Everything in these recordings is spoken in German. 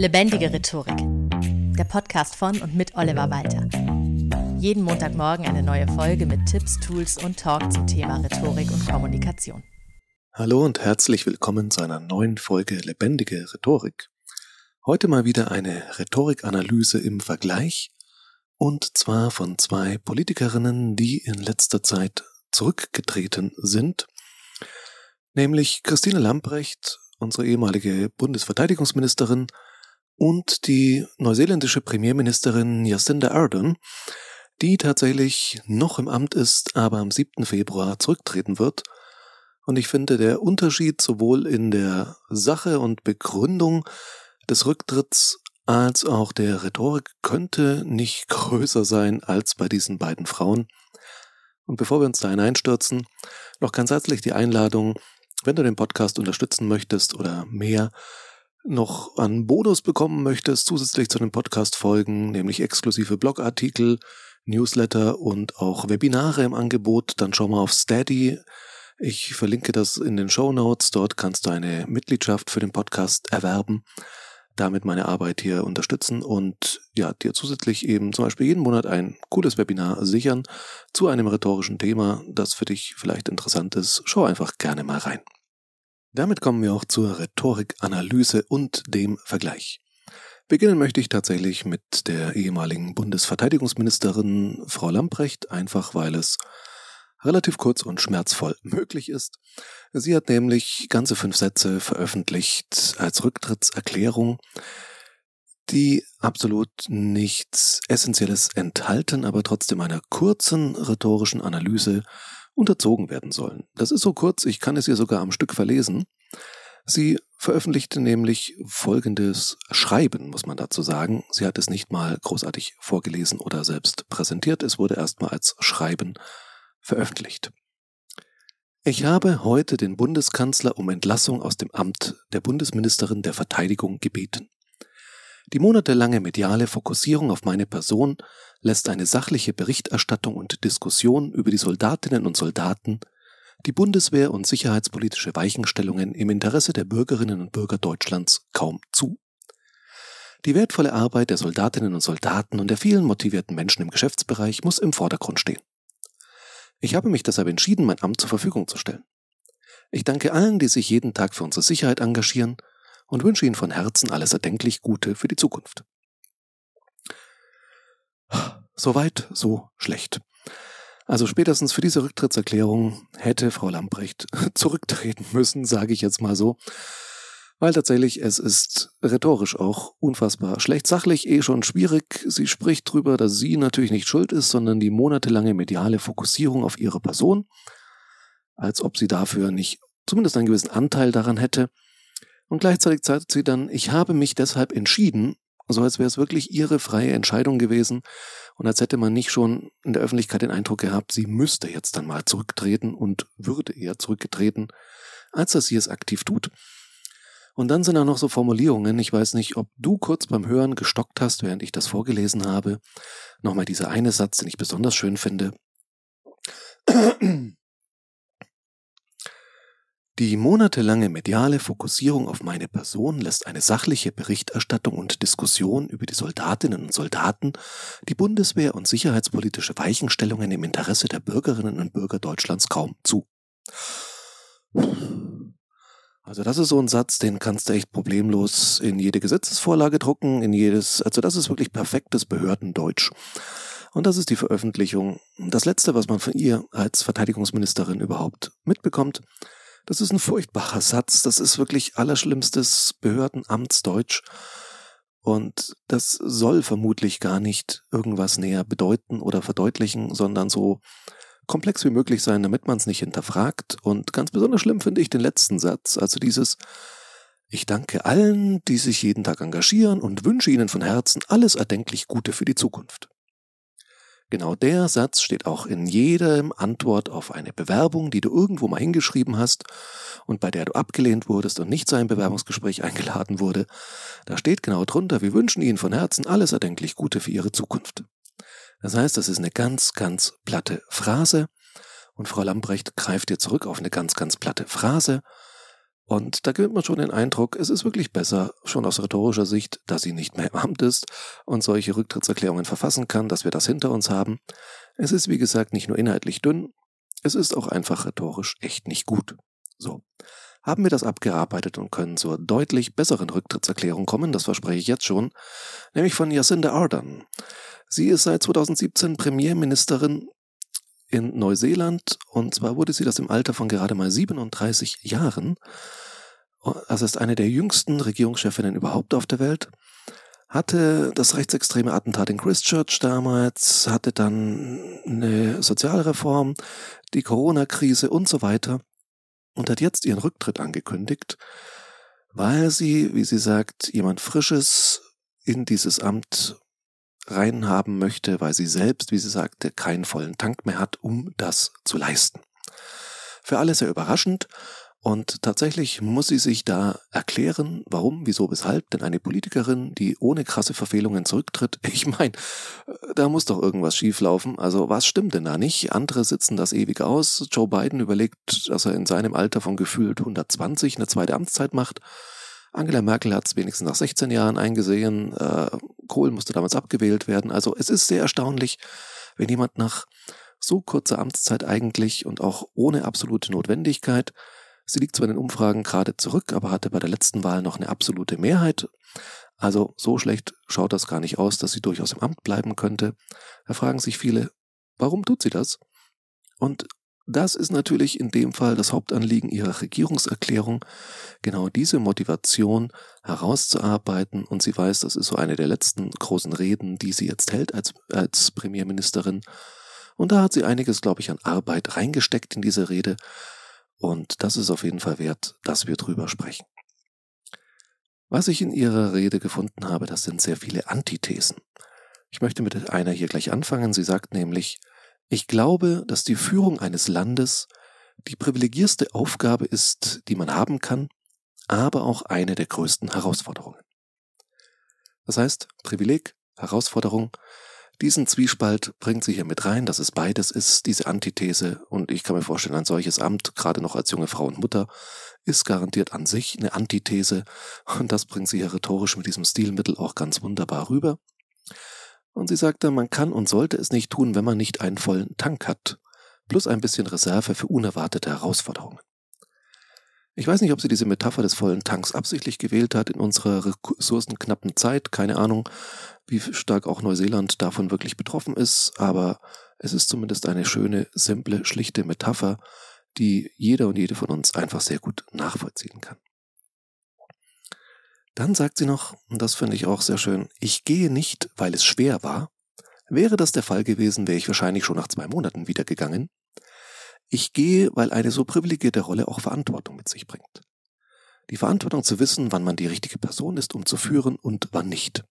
Lebendige Rhetorik. Der Podcast von und mit Oliver Walter. Jeden Montagmorgen eine neue Folge mit Tipps, Tools und Talk zum Thema Rhetorik und Kommunikation. Hallo und herzlich willkommen zu einer neuen Folge Lebendige Rhetorik. Heute mal wieder eine Rhetorikanalyse im Vergleich und zwar von zwei Politikerinnen, die in letzter Zeit zurückgetreten sind, nämlich Christine Lamprecht, unsere ehemalige Bundesverteidigungsministerin, und die neuseeländische Premierministerin Jacinda Ardern, die tatsächlich noch im Amt ist, aber am 7. Februar zurücktreten wird. Und ich finde, der Unterschied sowohl in der Sache und Begründung des Rücktritts als auch der Rhetorik könnte nicht größer sein als bei diesen beiden Frauen. Und bevor wir uns da hineinstürzen, noch ganz herzlich die Einladung, wenn du den Podcast unterstützen möchtest oder mehr noch an Bonus bekommen möchtest, zusätzlich zu den Podcast-Folgen, nämlich exklusive Blogartikel, Newsletter und auch Webinare im Angebot, dann schau mal auf Steady. Ich verlinke das in den Show Notes. Dort kannst du eine Mitgliedschaft für den Podcast erwerben, damit meine Arbeit hier unterstützen und ja, dir zusätzlich eben zum Beispiel jeden Monat ein cooles Webinar sichern zu einem rhetorischen Thema, das für dich vielleicht interessant ist. Schau einfach gerne mal rein. Damit kommen wir auch zur Rhetorikanalyse und dem Vergleich. Beginnen möchte ich tatsächlich mit der ehemaligen Bundesverteidigungsministerin Frau Lamprecht, einfach weil es relativ kurz und schmerzvoll möglich ist. Sie hat nämlich ganze fünf Sätze veröffentlicht als Rücktrittserklärung, die absolut nichts Essentielles enthalten, aber trotzdem einer kurzen rhetorischen Analyse unterzogen werden sollen. Das ist so kurz, ich kann es ihr sogar am Stück verlesen. Sie veröffentlichte nämlich folgendes Schreiben, muss man dazu sagen. Sie hat es nicht mal großartig vorgelesen oder selbst präsentiert, es wurde erstmal als Schreiben veröffentlicht. Ich habe heute den Bundeskanzler um Entlassung aus dem Amt der Bundesministerin der Verteidigung gebeten. Die monatelange mediale Fokussierung auf meine Person lässt eine sachliche Berichterstattung und Diskussion über die Soldatinnen und Soldaten, die Bundeswehr und sicherheitspolitische Weichenstellungen im Interesse der Bürgerinnen und Bürger Deutschlands kaum zu. Die wertvolle Arbeit der Soldatinnen und Soldaten und der vielen motivierten Menschen im Geschäftsbereich muss im Vordergrund stehen. Ich habe mich deshalb entschieden, mein Amt zur Verfügung zu stellen. Ich danke allen, die sich jeden Tag für unsere Sicherheit engagieren und wünsche Ihnen von Herzen alles erdenklich Gute für die Zukunft. Soweit, so schlecht. Also spätestens für diese Rücktrittserklärung hätte Frau Lamprecht zurücktreten müssen, sage ich jetzt mal so. Weil tatsächlich es ist rhetorisch auch unfassbar schlecht. Sachlich eh schon schwierig. Sie spricht drüber, dass sie natürlich nicht schuld ist, sondern die monatelange mediale Fokussierung auf ihre Person. Als ob sie dafür nicht zumindest einen gewissen Anteil daran hätte. Und gleichzeitig sagt sie dann, ich habe mich deshalb entschieden, so als wäre es wirklich ihre freie Entscheidung gewesen und als hätte man nicht schon in der Öffentlichkeit den Eindruck gehabt, sie müsste jetzt dann mal zurücktreten und würde eher zurückgetreten, als dass sie es aktiv tut. Und dann sind da noch so Formulierungen, ich weiß nicht, ob du kurz beim Hören gestockt hast, während ich das vorgelesen habe. Nochmal dieser eine Satz, den ich besonders schön finde. Die monatelange mediale Fokussierung auf meine Person lässt eine sachliche Berichterstattung und Diskussion über die Soldatinnen und Soldaten, die Bundeswehr und sicherheitspolitische Weichenstellungen im Interesse der Bürgerinnen und Bürger Deutschlands kaum zu. Also das ist so ein Satz, den kannst du echt problemlos in jede Gesetzesvorlage drucken, in jedes, also das ist wirklich perfektes Behördendeutsch. Und das ist die Veröffentlichung. Das letzte, was man von ihr als Verteidigungsministerin überhaupt mitbekommt, das ist ein furchtbarer Satz. Das ist wirklich allerschlimmstes Behördenamtsdeutsch. Und das soll vermutlich gar nicht irgendwas näher bedeuten oder verdeutlichen, sondern so komplex wie möglich sein, damit man es nicht hinterfragt. Und ganz besonders schlimm finde ich den letzten Satz, also dieses Ich danke allen, die sich jeden Tag engagieren und wünsche ihnen von Herzen alles erdenklich Gute für die Zukunft. Genau der Satz steht auch in jedem Antwort auf eine Bewerbung, die du irgendwo mal hingeschrieben hast und bei der du abgelehnt wurdest und nicht zu einem Bewerbungsgespräch eingeladen wurde. Da steht genau drunter, wir wünschen Ihnen von Herzen alles erdenklich Gute für Ihre Zukunft. Das heißt, das ist eine ganz, ganz platte Phrase und Frau Lambrecht greift dir zurück auf eine ganz, ganz platte Phrase Und da gewinnt man schon den Eindruck, es ist wirklich besser, schon aus rhetorischer Sicht, dass sie nicht mehr im Amt ist und solche Rücktrittserklärungen verfassen kann, dass wir das hinter uns haben. Es ist, wie gesagt, nicht nur inhaltlich dünn, es ist auch einfach rhetorisch echt nicht gut. So. Haben wir das abgearbeitet und können zur deutlich besseren Rücktrittserklärung kommen, das verspreche ich jetzt schon, nämlich von Jacinda Ardern. Sie ist seit 2017 Premierministerin in Neuseeland und zwar wurde sie das im Alter von gerade mal 37 Jahren. Das ist eine der jüngsten Regierungschefinnen überhaupt auf der Welt. Hatte das rechtsextreme Attentat in Christchurch damals, hatte dann eine Sozialreform, die Corona-Krise und so weiter und hat jetzt ihren Rücktritt angekündigt, weil sie, wie sie sagt, jemand Frisches in dieses Amt reinhaben möchte, weil sie selbst, wie sie sagte, keinen vollen Tank mehr hat, um das zu leisten. Für alle sehr überraschend und tatsächlich muss sie sich da erklären, warum, wieso, weshalb, denn eine Politikerin, die ohne krasse Verfehlungen zurücktritt, ich meine, da muss doch irgendwas schieflaufen. Also was stimmt denn da nicht? Andere sitzen das ewig aus. Joe Biden überlegt, dass er in seinem Alter von gefühlt 120 eine zweite Amtszeit macht. Angela Merkel hat es wenigstens nach 16 Jahren eingesehen. Äh, Kohl musste damals abgewählt werden. Also es ist sehr erstaunlich, wenn jemand nach so kurzer Amtszeit eigentlich und auch ohne absolute Notwendigkeit Sie liegt zwar in den Umfragen gerade zurück, aber hatte bei der letzten Wahl noch eine absolute Mehrheit. Also so schlecht schaut das gar nicht aus, dass sie durchaus im Amt bleiben könnte. Da fragen sich viele, warum tut sie das? Und das ist natürlich in dem Fall das Hauptanliegen ihrer Regierungserklärung, genau diese Motivation herauszuarbeiten. Und sie weiß, das ist so eine der letzten großen Reden, die sie jetzt hält als, als Premierministerin. Und da hat sie einiges, glaube ich, an Arbeit reingesteckt in diese Rede. Und das ist auf jeden Fall wert, dass wir drüber sprechen. Was ich in Ihrer Rede gefunden habe, das sind sehr viele Antithesen. Ich möchte mit einer hier gleich anfangen. Sie sagt nämlich, ich glaube, dass die Führung eines Landes die privilegierste Aufgabe ist, die man haben kann, aber auch eine der größten Herausforderungen. Das heißt, Privileg, Herausforderung, diesen Zwiespalt bringt sie hier mit rein, dass es beides ist, diese Antithese. Und ich kann mir vorstellen, ein solches Amt, gerade noch als junge Frau und Mutter, ist garantiert an sich eine Antithese. Und das bringt sie hier rhetorisch mit diesem Stilmittel auch ganz wunderbar rüber. Und sie sagte, man kann und sollte es nicht tun, wenn man nicht einen vollen Tank hat. Plus ein bisschen Reserve für unerwartete Herausforderungen. Ich weiß nicht, ob sie diese Metapher des vollen Tanks absichtlich gewählt hat in unserer ressourcenknappen Zeit. Keine Ahnung, wie stark auch Neuseeland davon wirklich betroffen ist. Aber es ist zumindest eine schöne, simple, schlichte Metapher, die jeder und jede von uns einfach sehr gut nachvollziehen kann. Dann sagt sie noch, und das finde ich auch sehr schön, ich gehe nicht, weil es schwer war. Wäre das der Fall gewesen, wäre ich wahrscheinlich schon nach zwei Monaten wieder gegangen. Ich gehe, weil eine so privilegierte Rolle auch Verantwortung mit sich bringt. Die Verantwortung zu wissen, wann man die richtige Person ist, um zu führen und wann nicht.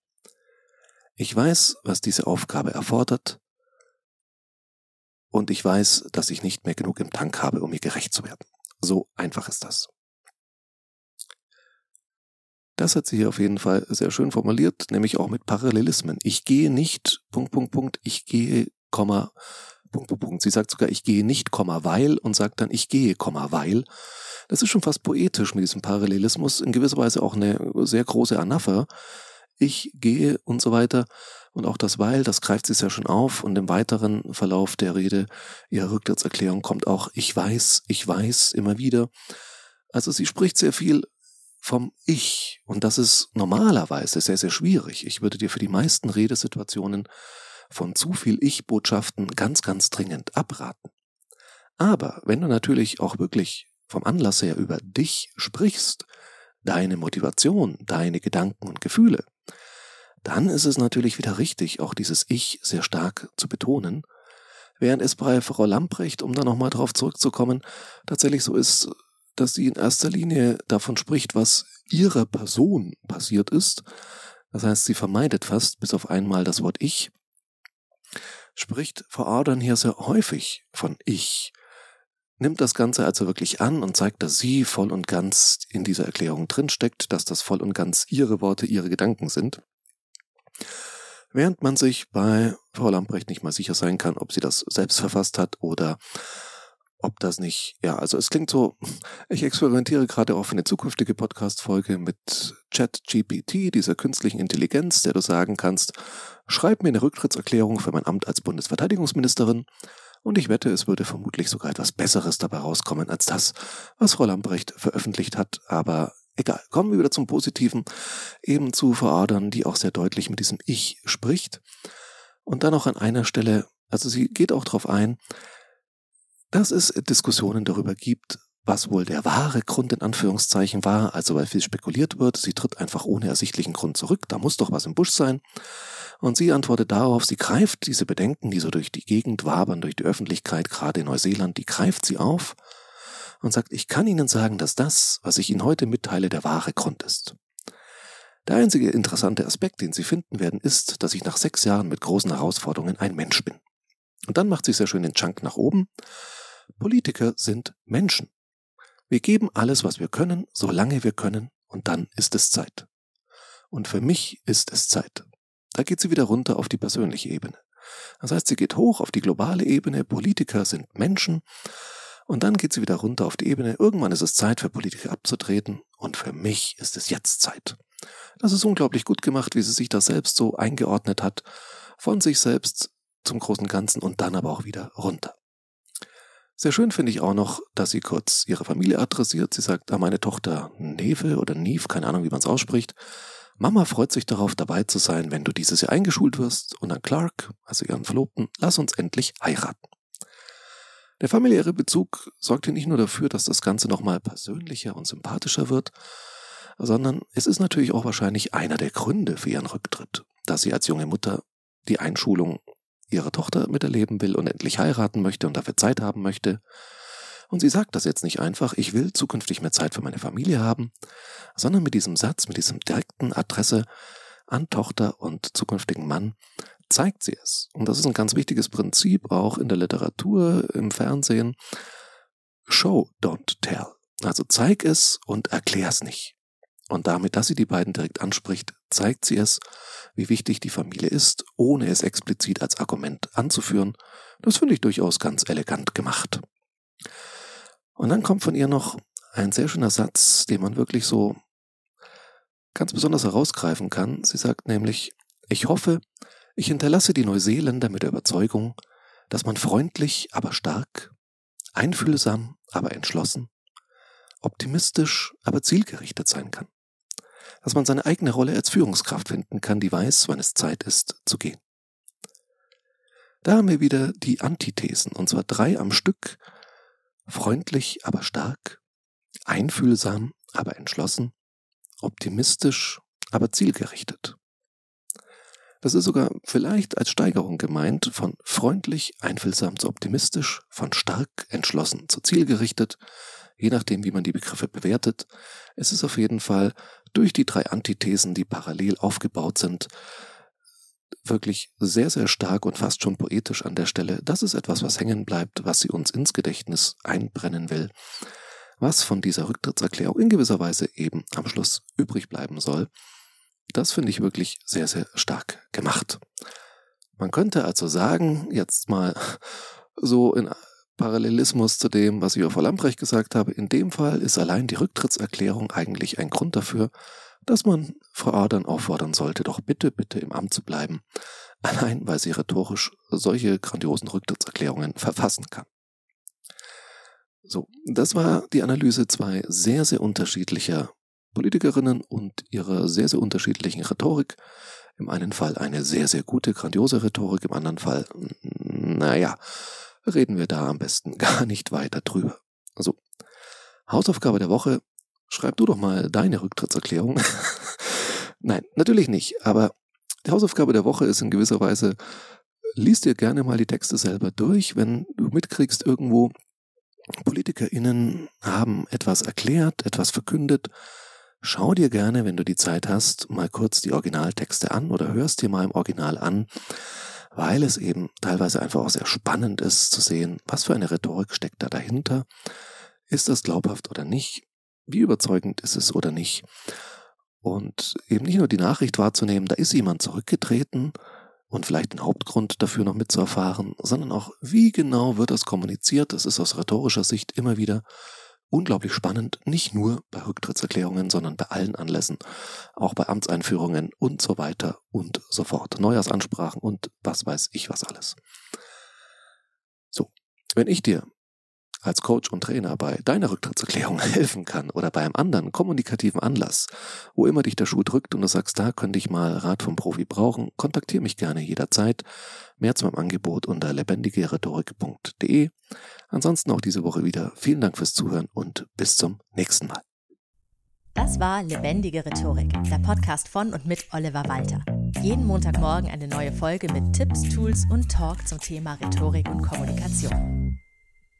Ich weiß, was diese Aufgabe erfordert und ich weiß, dass ich nicht mehr genug im Tank habe, um ihr gerecht zu werden. So einfach ist das. Das hat sie hier auf jeden Fall sehr schön formuliert, nämlich auch mit Parallelismen. Ich gehe nicht, Punkt, Punkt, Punkt, ich gehe, Komma, Punkt, Punkt, Punkt. Sie sagt sogar, ich gehe nicht, Komma, weil und sagt dann, ich gehe, Komma, weil. Das ist schon fast poetisch mit diesem Parallelismus, in gewisser Weise auch eine sehr große Anapher. Ich gehe und so weiter. Und auch das Weil, das greift sie ja schon auf und im weiteren Verlauf der Rede, ihrer Rücktrittserklärung kommt auch ich weiß, ich weiß immer wieder. Also sie spricht sehr viel vom Ich und das ist normalerweise sehr, sehr schwierig. Ich würde dir für die meisten Redesituationen von zu viel Ich-Botschaften ganz, ganz dringend abraten. Aber wenn du natürlich auch wirklich vom Anlass her über dich sprichst, deine Motivation, deine Gedanken und Gefühle, dann ist es natürlich wieder richtig, auch dieses Ich sehr stark zu betonen, während es bei Frau Lamprecht, um da nochmal drauf zurückzukommen, tatsächlich so ist, dass sie in erster Linie davon spricht, was ihrer Person passiert ist. Das heißt, sie vermeidet fast bis auf einmal das Wort Ich spricht Frau Ardern hier sehr häufig von Ich, nimmt das Ganze also wirklich an und zeigt, dass sie voll und ganz in dieser Erklärung drinsteckt, dass das voll und ganz ihre Worte, ihre Gedanken sind. Während man sich bei Frau Lamprecht nicht mal sicher sein kann, ob sie das selbst verfasst hat oder ob das nicht, ja, also es klingt so, ich experimentiere gerade auch für eine zukünftige Podcast-Folge mit ChatGPT, dieser künstlichen Intelligenz, der du sagen kannst, schreib mir eine Rücktrittserklärung für mein Amt als Bundesverteidigungsministerin und ich wette, es würde vermutlich sogar etwas Besseres dabei rauskommen als das, was Frau Lambrecht veröffentlicht hat, aber egal, kommen wir wieder zum Positiven, eben zu Veradern, die auch sehr deutlich mit diesem Ich spricht. Und dann auch an einer Stelle, also sie geht auch darauf ein, dass es Diskussionen darüber gibt, was wohl der wahre Grund in Anführungszeichen war, also weil viel spekuliert wird, sie tritt einfach ohne ersichtlichen Grund zurück, da muss doch was im Busch sein. Und sie antwortet darauf, sie greift diese Bedenken, die so durch die Gegend wabern, durch die Öffentlichkeit, gerade in Neuseeland, die greift sie auf und sagt, ich kann Ihnen sagen, dass das, was ich Ihnen heute mitteile, der wahre Grund ist. Der einzige interessante Aspekt, den Sie finden werden, ist, dass ich nach sechs Jahren mit großen Herausforderungen ein Mensch bin. Und dann macht sie sehr schön den Chunk nach oben Politiker sind Menschen. Wir geben alles, was wir können, solange wir können, und dann ist es Zeit. Und für mich ist es Zeit. Da geht sie wieder runter auf die persönliche Ebene. Das heißt, sie geht hoch auf die globale Ebene, Politiker sind Menschen, und dann geht sie wieder runter auf die Ebene, irgendwann ist es Zeit für Politiker abzutreten, und für mich ist es jetzt Zeit. Das ist unglaublich gut gemacht, wie sie sich da selbst so eingeordnet hat, von sich selbst zum großen Ganzen und dann aber auch wieder runter. Sehr schön finde ich auch noch, dass sie kurz ihre Familie adressiert. Sie sagt, ah, meine Tochter Neve oder Neve, keine Ahnung, wie man es ausspricht. Mama freut sich darauf, dabei zu sein, wenn du dieses Jahr eingeschult wirst. Und an Clark, also ihren Verlobten, lass uns endlich heiraten. Der familiäre Bezug sorgt hier nicht nur dafür, dass das Ganze nochmal persönlicher und sympathischer wird, sondern es ist natürlich auch wahrscheinlich einer der Gründe für ihren Rücktritt, dass sie als junge Mutter die Einschulung ihre Tochter miterleben will und endlich heiraten möchte und dafür Zeit haben möchte. Und sie sagt das jetzt nicht einfach, ich will zukünftig mehr Zeit für meine Familie haben, sondern mit diesem Satz, mit diesem direkten Adresse an Tochter und zukünftigen Mann, zeigt sie es. Und das ist ein ganz wichtiges Prinzip auch in der Literatur, im Fernsehen. Show, don't tell. Also zeig es und erklär es nicht. Und damit, dass sie die beiden direkt anspricht, zeigt sie es, wie wichtig die Familie ist, ohne es explizit als Argument anzuführen. Das finde ich durchaus ganz elegant gemacht. Und dann kommt von ihr noch ein sehr schöner Satz, den man wirklich so ganz besonders herausgreifen kann. Sie sagt nämlich, ich hoffe, ich hinterlasse die Neuseeländer mit der Überzeugung, dass man freundlich, aber stark, einfühlsam, aber entschlossen, optimistisch, aber zielgerichtet sein kann dass man seine eigene Rolle als Führungskraft finden kann, die weiß, wann es Zeit ist zu gehen. Da haben wir wieder die Antithesen, und zwar drei am Stück, freundlich, aber stark, einfühlsam, aber entschlossen, optimistisch, aber zielgerichtet. Das ist sogar vielleicht als Steigerung gemeint, von freundlich, einfühlsam zu optimistisch, von stark, entschlossen zu zielgerichtet, je nachdem, wie man die Begriffe bewertet. Es ist auf jeden Fall durch die drei Antithesen, die parallel aufgebaut sind, wirklich sehr, sehr stark und fast schon poetisch an der Stelle. Das ist etwas, was hängen bleibt, was sie uns ins Gedächtnis einbrennen will, was von dieser Rücktrittserklärung in gewisser Weise eben am Schluss übrig bleiben soll. Das finde ich wirklich sehr, sehr stark gemacht. Man könnte also sagen, jetzt mal so in Parallelismus zu dem, was ich auf Frau Lamprecht gesagt habe. In dem Fall ist allein die Rücktrittserklärung eigentlich ein Grund dafür, dass man Frau Adern auffordern sollte, doch bitte, bitte im Amt zu bleiben. Allein weil sie rhetorisch solche grandiosen Rücktrittserklärungen verfassen kann. So, das war die Analyse zwei sehr, sehr unterschiedlicher Politikerinnen und ihrer sehr, sehr unterschiedlichen Rhetorik. Im einen Fall eine sehr, sehr gute, grandiose Rhetorik, im anderen Fall, naja, reden wir da am besten gar nicht weiter drüber. Also, Hausaufgabe der Woche, schreib du doch mal deine Rücktrittserklärung. Nein, natürlich nicht, aber die Hausaufgabe der Woche ist in gewisser Weise, liest dir gerne mal die Texte selber durch, wenn du mitkriegst irgendwo, PolitikerInnen haben etwas erklärt, etwas verkündet. Schau dir gerne, wenn du die Zeit hast, mal kurz die Originaltexte an oder hörst dir mal im Original an weil es eben teilweise einfach auch sehr spannend ist zu sehen, was für eine Rhetorik steckt da dahinter. Ist das glaubhaft oder nicht? Wie überzeugend ist es oder nicht? Und eben nicht nur die Nachricht wahrzunehmen, da ist jemand zurückgetreten, und vielleicht einen Hauptgrund dafür noch mitzuerfahren, sondern auch, wie genau wird das kommuniziert. Das ist aus rhetorischer Sicht immer wieder unglaublich spannend, nicht nur bei Rücktrittserklärungen, sondern bei allen Anlässen, auch bei Amtseinführungen und so weiter und so fort. Neujahrsansprachen und was weiß ich was alles. So, wenn ich dir als Coach und Trainer bei deiner Rücktrittserklärung helfen kann oder bei einem anderen kommunikativen Anlass, wo immer dich der Schuh drückt und du sagst, da könnte ich mal Rat vom Profi brauchen, kontaktiere mich gerne jederzeit. Mehr zu meinem Angebot unter lebendigerhetorik.de. Ansonsten auch diese Woche wieder vielen Dank fürs Zuhören und bis zum nächsten Mal. Das war Lebendige Rhetorik, der Podcast von und mit Oliver Walter. Jeden Montagmorgen eine neue Folge mit Tipps, Tools und Talk zum Thema Rhetorik und Kommunikation.